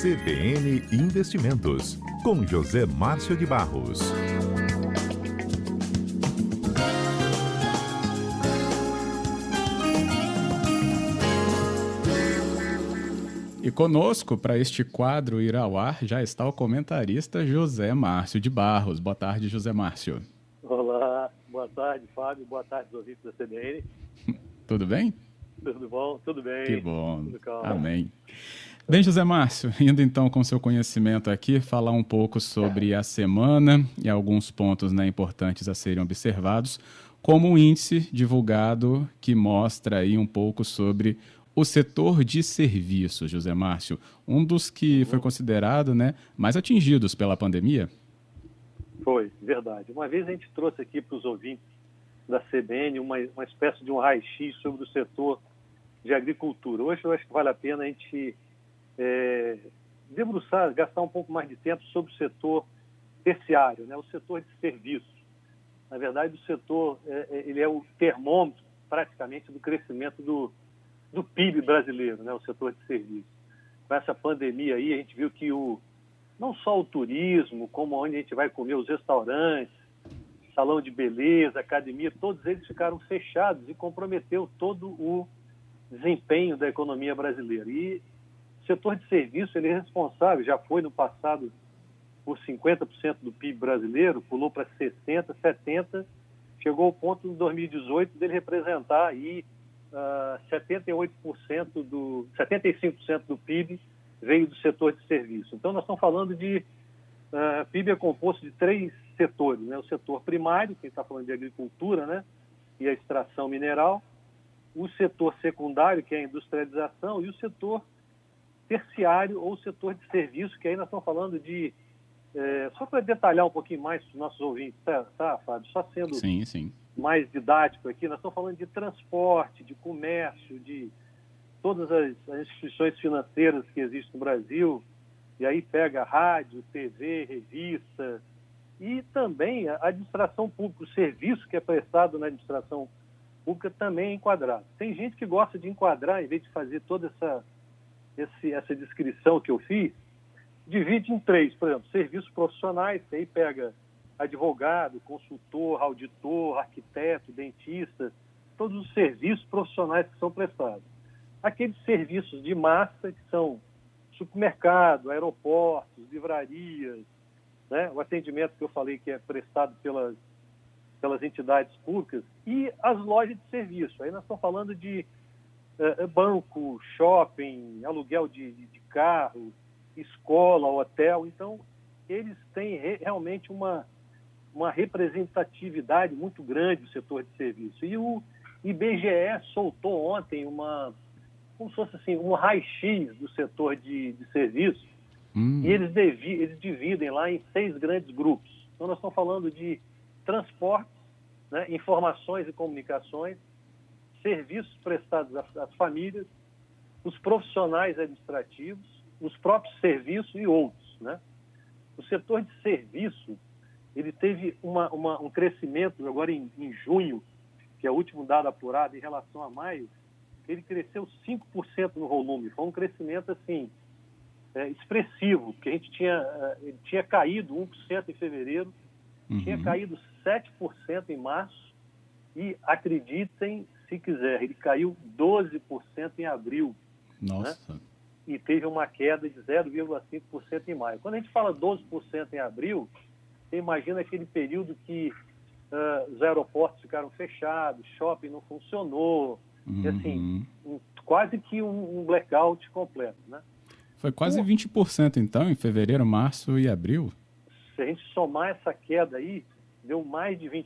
CBN Investimentos, com José Márcio de Barros. E conosco, para este quadro ir ao ar, já está o comentarista José Márcio de Barros. Boa tarde, José Márcio. Olá, boa tarde, Fábio. Boa tarde, ouvintes da CBN. Tudo bem? Tudo bom? Tudo bem. Que bom. Amém. Bem, José Márcio, indo então com seu conhecimento aqui, falar um pouco sobre a semana e alguns pontos né, importantes a serem observados, como um índice divulgado que mostra aí um pouco sobre o setor de serviços, José Márcio, um dos que foi considerado né, mais atingidos pela pandemia. Foi, verdade. Uma vez a gente trouxe aqui para os ouvintes da CBN uma, uma espécie de um raio-x sobre o setor de agricultura. Hoje eu acho que vale a pena a gente é, debruçar, gastar um pouco mais de tempo sobre o setor terciário, né, o setor de serviços. Na verdade, o setor é, é, ele é o termômetro praticamente do crescimento do, do PIB brasileiro, né, o setor de serviços. Com essa pandemia aí, a gente viu que o, não só o turismo, como onde a gente vai comer, os restaurantes, salão de beleza, academia, todos eles ficaram fechados e comprometeu todo o desempenho da economia brasileira. E setor de serviço ele é responsável, já foi no passado por 50% do PIB brasileiro, pulou para 60%, 70%, chegou ao ponto em 2018 dele representar aí uh, 78% do 75% do PIB veio do setor de serviço. Então nós estamos falando de uh, PIB é composto de três setores, né? O setor primário, que está falando de agricultura, né? E a extração mineral, o setor secundário, que é a industrialização, e o setor terciário ou setor de serviço, que aí nós estamos falando de. É, só para detalhar um pouquinho mais para os nossos ouvintes, tá, tá, Fábio? Só sendo sim, sim. mais didático aqui, nós estamos falando de transporte, de comércio, de todas as, as instituições financeiras que existem no Brasil, e aí pega rádio, TV, revista, e também a administração pública, o serviço que é prestado na administração pública também é enquadrado. Tem gente que gosta de enquadrar, em vez de fazer toda essa, esse, essa descrição que eu fiz, divide em três, por exemplo, serviços profissionais, que aí pega advogado, consultor, auditor, arquiteto, dentista, todos os serviços profissionais que são prestados. Aqueles serviços de massa, que são supermercado, aeroportos, livrarias, né? o atendimento que eu falei que é prestado pelas pelas entidades públicas, e as lojas de serviço. Aí nós estamos falando de banco, shopping, aluguel de, de, carro, escola, hotel. Então, eles têm re, realmente uma, uma representatividade muito grande do setor de serviço. E o IBGE soltou ontem uma, como se fosse assim, um raio-x do setor de, de serviço, hum. e eles, devi, eles dividem lá em seis grandes grupos. Então, nós estamos falando de transportes, né, informações e comunicações, serviços prestados às famílias, os profissionais administrativos, os próprios serviços e outros. Né? O setor de serviço ele teve uma, uma, um crescimento agora em, em, junho, que é o último dado apurado em relação a maio, ele cresceu 5% no volume. Foi um crescimento assim é, expressivo, porque a gente tinha, uh, tinha caído 1% em fevereiro, uhum. tinha caído 7% em março e, acreditem se quiser, ele caiu 12% em abril. Nossa. Né? E teve uma queda de 0,5% em maio. Quando a gente fala 12% em abril, você imagina aquele período que uh, os aeroportos ficaram fechados, shopping não funcionou, uhum. e assim, um, quase que um, um, blackout completo, né? Foi quase 20% então, em fevereiro, março e abril? Se a gente somar essa queda aí, deu mais de 20%.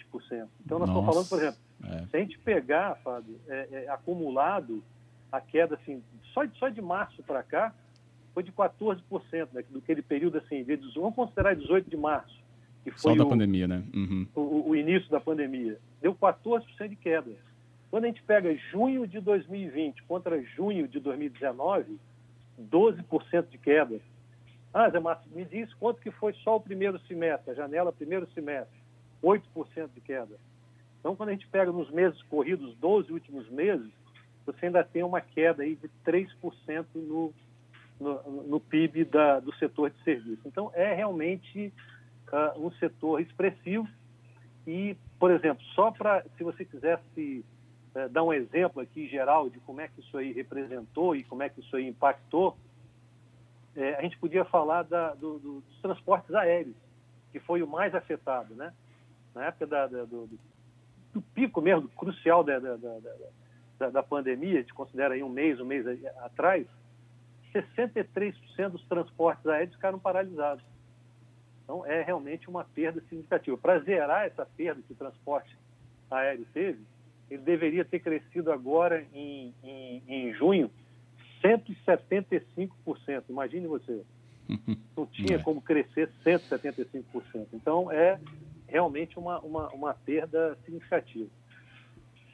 Então, nós Nossa. estamos falando, por exemplo, é. se a gente pegar, Fábio, é, é, acumulado, a queda, assim, só, só de março para cá, foi de 14%, né, do aquele período, assim, de, vamos considerar 18 de março, que foi só da o, pandemia, né? Uhum. O, o, início da pandemia. Deu 14% de queda. Quando a gente pega junho de 2020 contra junho de 2019, 12% de queda. Ah, Zé Márcio, me diz quanto que foi só o primeiro semestre, a janela primeiro semestre. 8% de queda. Então, quando a gente pega nos meses corridos, 12 últimos meses, você ainda tem uma queda aí de 3% no, no, no PIB da, do setor de serviço. Então, é realmente uh, um setor expressivo e, por exemplo, só para, se você quisesse uh, dar um exemplo aqui geral de como é que isso aí representou e como é que isso aí impactou, é, a gente podia falar da, do, do, dos transportes aéreos, que foi o mais afetado, né? Na época da, da, do, do, pico mesmo, crucial da, da, da, pandemia, a gente considera aí um mês, um mês atrás, 63% dos transportes aéreos ficaram paralisados. Então, é realmente uma perda significativa. Para zerar essa perda que o transporte aéreo teve, ele deveria ter crescido agora em, em, em junho 175%. Imagine você. Não tinha é. como crescer 175%. Então, é realmente uma, uma, uma perda significativa.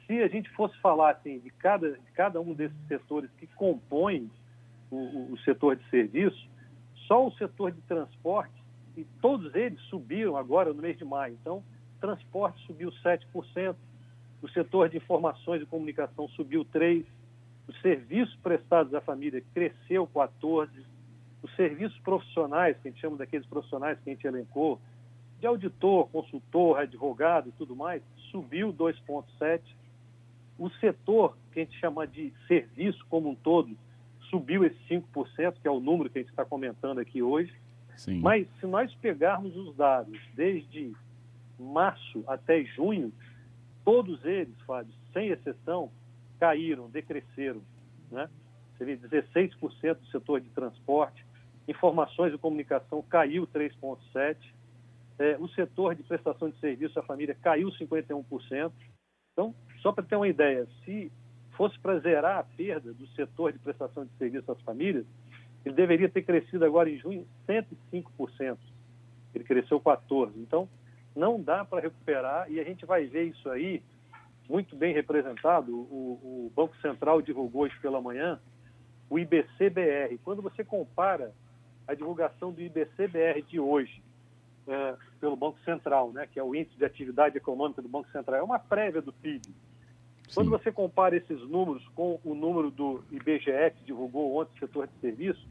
Se a gente fosse falar assim, de, cada, de cada um desses setores que compõem o, o, setor de serviço, só o setor de transporte, e todos eles subiram agora no mês de maio. Então, transporte subiu 7%, o setor de informações e comunicação subiu 3%, os serviços prestados à família cresceu 14%, os serviços profissionais, que a gente chama daqueles profissionais que a gente elencou, de auditor, consultor, advogado e tudo mais, subiu 2,7%. O setor que a gente chama de serviço como um todo subiu esse 5%, que é o número que a gente está comentando aqui hoje. Sim. Mas se nós pegarmos os dados desde março até junho, todos eles, Fábio, sem exceção, caíram, decresceram. Né? Você vê 16% do setor de transporte, informações e comunicação caiu 3,7%, é, o setor de prestação de serviço à família caiu 51%. Então, só para ter uma ideia, se fosse para zerar a perda do setor de prestação de serviço às famílias, ele deveria ter crescido agora em junho 105%. Ele cresceu 14%. Então, não dá para recuperar e a gente vai ver isso aí muito bem representado. O, o Banco Central divulgou hoje pela manhã o IBCBR. Quando você compara a divulgação do IBCBR de hoje é, pelo Banco Central, né, que é o índice de atividade econômica do Banco Central, é uma prévia do PIB. Sim. Quando você compara esses números com o número do IBGE, que divulgou ontem o setor de serviço,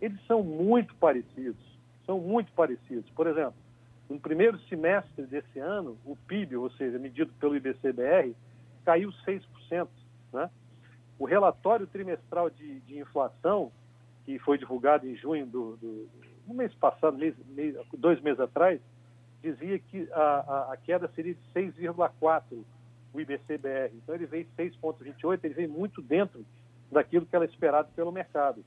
eles são muito parecidos. São muito parecidos. Por exemplo, no primeiro semestre desse ano, o PIB, ou seja, medido pelo IBCBR, caiu 6%. Né? O relatório trimestral de, de inflação, que foi divulgado em junho do, do no mês passado, mês, mês, dois meses atrás, dizia que a, a, a queda seria de 6,4% o IBCBR. Então ele veio 6,28, ele veio muito dentro daquilo que era esperado pelo mercado.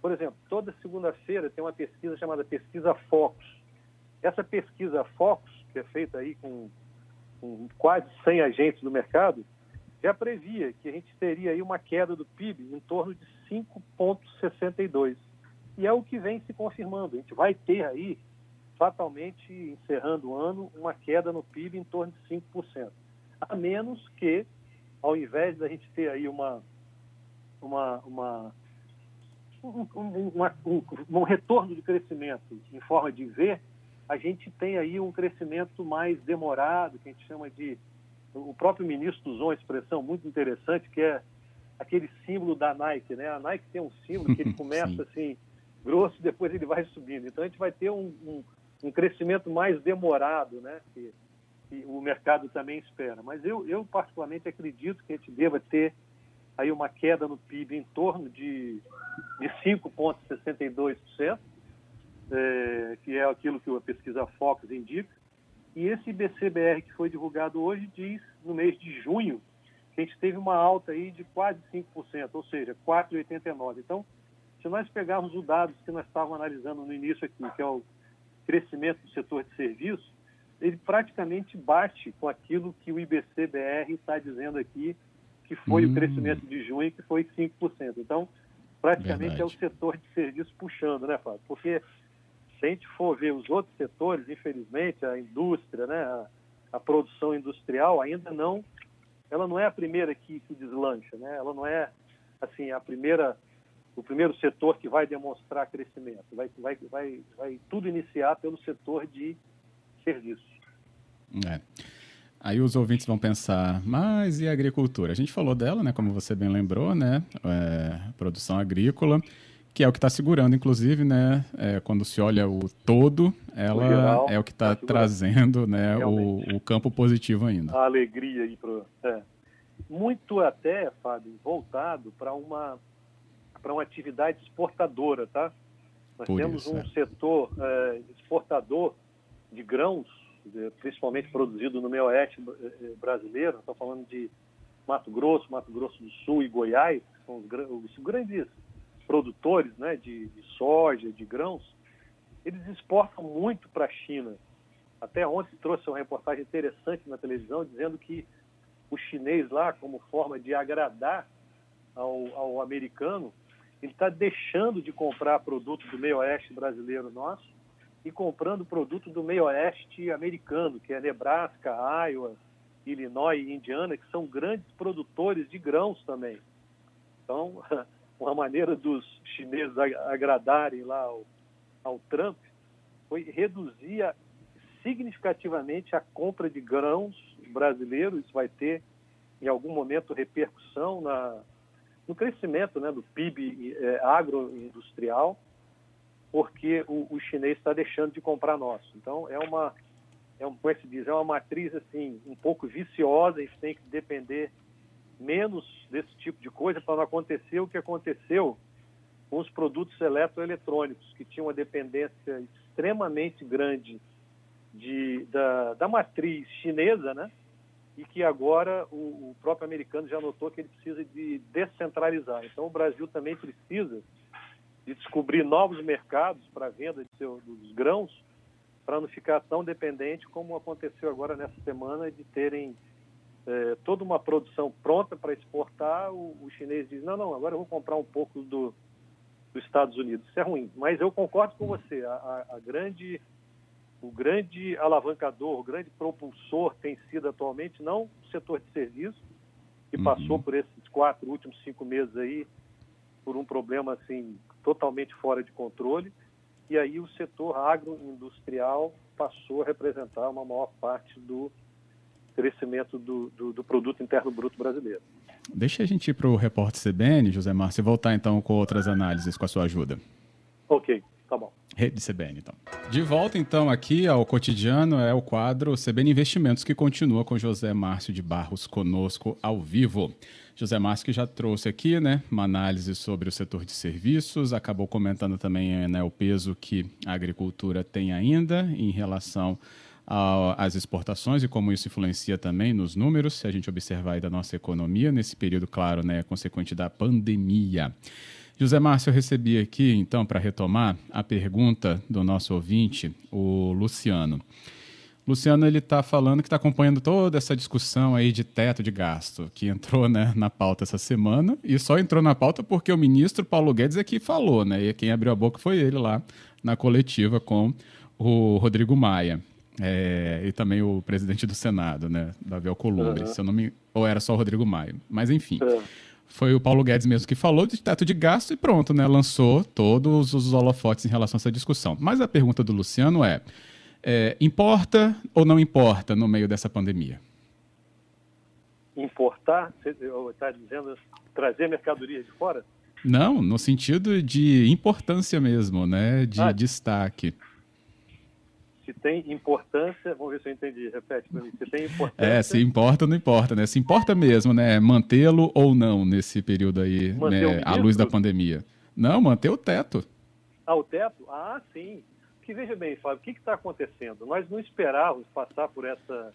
Por exemplo, toda segunda-feira tem uma pesquisa chamada Pesquisa Focus. Essa pesquisa Focus, que é feita aí com, com quase 100 agentes do mercado, já previa que a gente teria aí uma queda do PIB em torno de 5,62. E é o que vem se confirmando. A gente vai ter aí, fatalmente, encerrando o ano, uma queda no PIB em torno de 5% a menos que, ao invés da gente ter aí uma, uma, uma, um, uma um, um retorno de crescimento em forma de V, a gente tem aí um crescimento mais demorado, que a gente chama de. O próprio ministro usou uma expressão muito interessante, que é aquele símbolo da Nike, né? A Nike tem um símbolo que ele começa assim, grosso, depois ele vai subindo. Então a gente vai ter um, um, um crescimento mais demorado, né? Que, que o mercado também espera. Mas eu, eu particularmente acredito que a gente deva ter aí uma queda no PIB em torno de, de 5,62%, é, que é aquilo que a pesquisa Focus indica. E esse IBCBR que foi divulgado hoje diz, no mês de junho, que a gente teve uma alta aí de quase 5%, ou seja, 4,89%. Então, se nós pegarmos os dados que nós estávamos analisando no início aqui, que é o crescimento do setor de serviços, ele praticamente bate com aquilo que o IBC-BR está dizendo aqui, que foi hum. o crescimento de junho, que foi 5%. Então, praticamente Verdade. é o setor de serviço puxando, né, Fábio? Porque se a gente for ver os outros setores, infelizmente, a indústria, né, a, a produção industrial ainda não, ela não é a primeira que, que deslancha, né? Ela não é, assim, a primeira, o primeiro setor que vai demonstrar crescimento. Vai, vai, vai, vai tudo iniciar pelo setor de serviços. É. Aí os ouvintes vão pensar, mas e a agricultura? A gente falou dela, né, como você bem lembrou, né, é, produção agrícola, que é o que está segurando, inclusive, né? É, quando se olha o todo, ela geral, é o que está tá trazendo né, o, o, campo positivo ainda. A alegria aí pro. É. Muito até, Fábio, voltado para uma para uma atividade exportadora, tá? Nós Por temos isso, um é. setor é, exportador de grãos, principalmente produzido no meio oeste eh, brasileiro. Estou falando de Mato Grosso, Mato Grosso do Sul e Goiás, que são os, os grandes produtores né, de, de soja, de grãos, eles exportam muito para a China. Até ontem trouxe uma reportagem interessante na televisão dizendo que o chinês lá, como forma de agradar ao, ao americano, ele está deixando de comprar produto do meio oeste brasileiro nosso e comprando produto do meio oeste americano, que é Nebraska, Iowa, Illinois e Indiana, que são grandes produtores de grãos também. Então, uma maneira dos chineses agradarem lá ao, ao Trump foi reduzir significativamente a compra de grãos brasileiros. Isso vai ter, em algum momento, repercussão na, no crescimento né, do PIB é, agroindustrial, porque o, o chinês está deixando de comprar nosso. Então, é uma é um, como é que se diz, é uma matriz assim um pouco viciosa, a gente tem que depender menos desse tipo de coisa para não acontecer o que aconteceu com os produtos eletroeletrônicos, que tinham uma dependência extremamente grande de, da, da matriz chinesa, né? E que agora o, o, próprio americano já notou que ele precisa de descentralizar. Então o Brasil também precisa de descobrir novos mercados para a venda de seu, dos grãos para não ficar tão dependente como aconteceu agora nessa semana de terem é, toda uma produção pronta para exportar, o, o, chinês diz, não, não, agora eu vou comprar um pouco do, dos Estados Unidos. Isso é ruim. Mas eu concordo com você, a, a, a grande, o grande alavancador, o grande propulsor tem sido atualmente não o setor de serviço, que uhum. passou por esses quatro últimos cinco meses aí por um problema assim totalmente fora de controle, e aí o setor agroindustrial passou a representar uma maior parte do crescimento do, do, do produto interno bruto brasileiro. Deixa a gente ir para o repórter CBN, José Márcio, e voltar então com outras análises com a sua ajuda. Ok, tá bom. Rede CBN, então. De volta, então, aqui ao cotidiano é o quadro CBN Investimentos, que continua com José Márcio de Barros conosco ao vivo. José Márcio que já trouxe aqui, né, uma análise sobre o setor de serviços, acabou comentando também né, o peso que a agricultura tem ainda em relação às exportações e como isso influencia também nos números, se a gente observar aí da nossa economia, nesse período, claro, né, consequente da pandemia. José Márcio, eu recebi aqui, então, para retomar, a pergunta do nosso ouvinte, o Luciano. Luciano ele está falando que está acompanhando toda essa discussão aí de teto de gasto que entrou né, na pauta essa semana e só entrou na pauta porque o ministro Paulo Guedes aqui falou, né? E quem abriu a boca foi ele lá na coletiva com o Rodrigo Maia. É, e também o presidente do Senado, né, Davi Alcolumbre, uhum. se eu não me... ou era só o Rodrigo Maia, mas enfim. Uhum. Foi o Paulo Guedes mesmo que falou de teto de gasto e pronto, né, lançou todos os holofotes em relação a essa discussão. Mas a pergunta do Luciano é, é, importa ou não importa no meio dessa pandemia? Importar? Você está dizendo trazer mercadoria de fora? Não, no sentido de importância mesmo, né? De ah, destaque. Se tem importância, vamos ver se eu entendi, repete para mim. Se tem importância. É, se importa ou não importa, né? Se importa mesmo, né? Mantê-lo ou não nesse período aí, né? à luz da pandemia. Não, manter o teto. Ah, o teto? Ah, sim que, veja bem, Fábio, o que está acontecendo? Nós não esperávamos passar por essa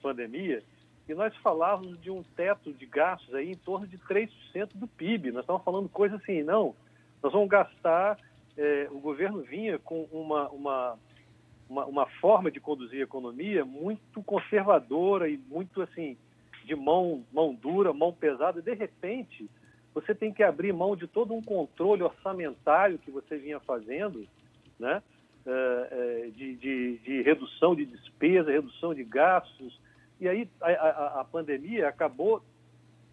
pandemia e nós falávamos de um teto de gastos aí em torno de 3% do PIB. Nós estamos falando coisa assim, não, nós vamos gastar, é, o governo vinha com uma, uma, uma, uma, forma de conduzir a economia muito conservadora e muito assim, de mão, mão dura, mão pesada. De repente, você tem que abrir mão de todo um controle orçamentário que você vinha fazendo, né? Eh, eh, de, de, de, redução de despesa, redução de gastos. E aí a, a, a pandemia acabou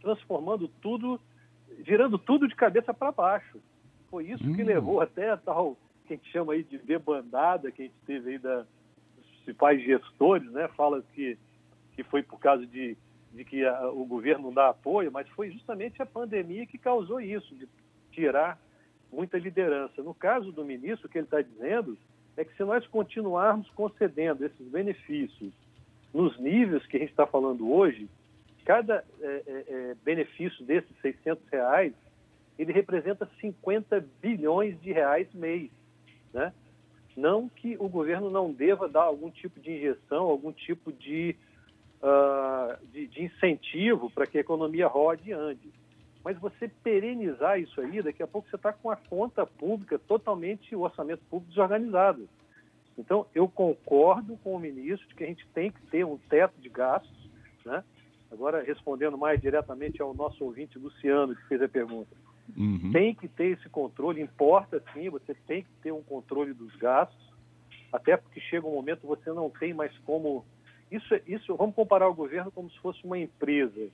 transformando tudo, virando tudo de cabeça para baixo. Foi isso que hum. levou até a tal, que a gente chama aí de debandada, que a gente teve aí da, dos principais gestores, né? Fala que, que foi por causa de, de que a, o governo não dá apoio, mas foi justamente a pandemia que causou isso, de tirar muita liderança. No caso do ministro, o que ele está dizendo é que se nós continuarmos concedendo esses benefícios nos níveis que a gente está falando hoje, cada é, é, é benefício desses 600 reais, ele representa 50 bilhões de reais mês, né? Não que o governo não deva dar algum tipo de injeção, algum tipo de, uh, de, de incentivo para que a economia rode e ande. Mas você perenizar isso aí, daqui a pouco você está com a conta pública totalmente, o orçamento público desorganizado. Então, eu concordo com o ministro de que a gente tem que ter um teto de gastos, né? Agora, respondendo mais diretamente ao nosso ouvinte Luciano, que fez a pergunta. Uhum. Tem que ter esse controle, importa sim, você tem que ter um controle dos gastos, até porque chega um momento você não tem mais como. Isso, isso vamos comparar o governo como se fosse uma empresa,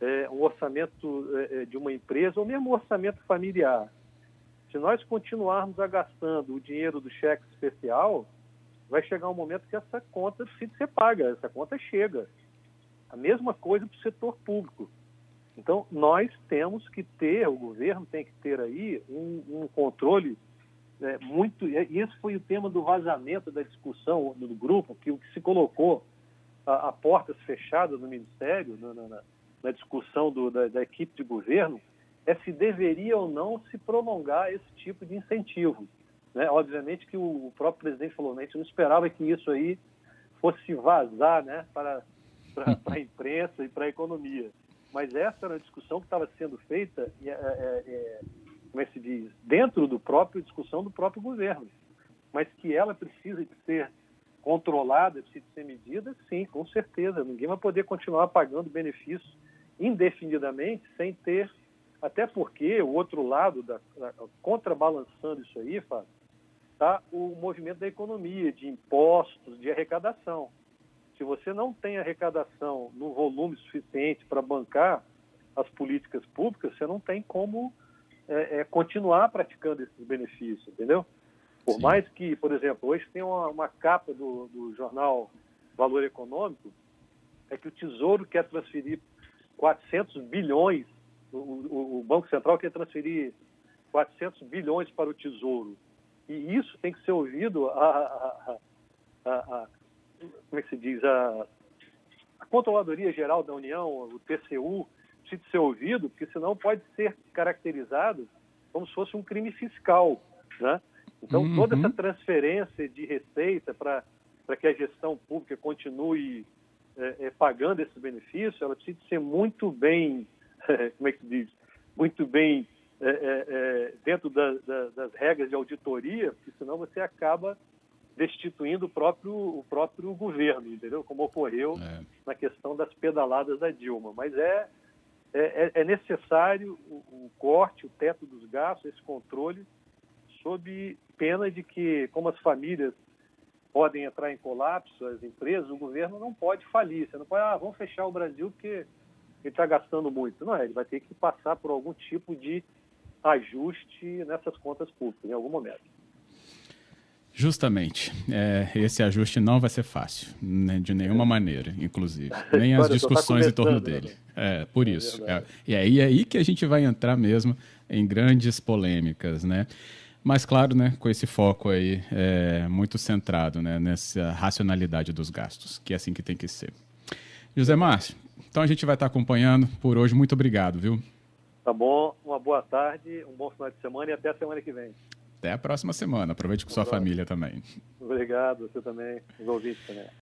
é, um orçamento é, é de uma empresa, ou mesmo um orçamento familiar. Se nós continuarmos a gastando o dinheiro do cheque especial, vai chegar um momento que essa conta precisa ser paga, essa conta chega. A mesma coisa para o setor público. Então, nós temos que ter, o governo tem que ter aí um, um controle é, muito. E esse foi o tema do vazamento da discussão do grupo, que o que se colocou a, a portas fechadas no Ministério, na, na, na discussão do, da, da equipe de governo, é se deveria ou não se prolongar esse tipo de incentivo. Né? Obviamente que o próprio presidente falou, né? a gente não esperava que isso aí fosse vazar né? para para a imprensa e para a economia. Mas essa era a discussão que estava sendo feita, é, é, é, como é que se diz, dentro do próprio discussão do próprio governo. Mas que ela precisa de ser controlada, precisa de ser medida, sim, com certeza. Ninguém vai poder continuar pagando benefícios indefinidamente sem ter, até porque o outro lado, da, da contrabalançando isso aí, Fábio, está o movimento da economia, de impostos, de arrecadação se você não tem arrecadação no volume suficiente para bancar as políticas públicas, você não tem como é, é, continuar praticando esses benefícios, entendeu? Por Sim. mais que, por exemplo, hoje tem uma, uma capa do, do, jornal Valor Econômico, é que o Tesouro quer transferir 400 bilhões, o, o, o Banco Central quer transferir 400 bilhões para o Tesouro. E isso tem que ser ouvido a, a, a, como é que se diz, a, a Controladoria Geral da União, o TCU, precisa ser ouvido, porque senão pode ser caracterizado como se fosse um crime fiscal, né? Então, uhum. toda essa transferência de receita para que a gestão pública continue é, é, pagando esse benefício, ela precisa ser muito bem, como é que se diz, muito bem é, é, é, dentro da, da, das regras de auditoria, porque senão você acaba destituindo o próprio, o próprio governo, entendeu? Como ocorreu é. na questão das pedaladas da Dilma. Mas é, é, é necessário o, o, corte, o teto dos gastos, esse controle, sob pena de que, como as famílias podem entrar em colapso, as empresas, o governo não pode falir. Você não pode, ah, vamos fechar o Brasil porque ele está gastando muito. Não é, ele vai ter que passar por algum tipo de ajuste nessas contas públicas, em algum momento. Justamente. É, esse ajuste não vai ser fácil, né, de nenhuma é. maneira, inclusive. Nem as tá discussões tá em torno dele. Né? É, por é isso. É, e é aí, é aí que a gente vai entrar mesmo em grandes polêmicas, né? Mas, claro, né, com esse foco aí é, muito centrado né, nessa racionalidade dos gastos, que é assim que tem que ser. José Márcio, então a gente vai estar acompanhando por hoje. Muito obrigado, viu? Tá bom, uma boa tarde, um bom final de semana e até a semana que vem. Até a próxima semana. Aproveite com sua família também. Obrigado, você também, os ouvintes também.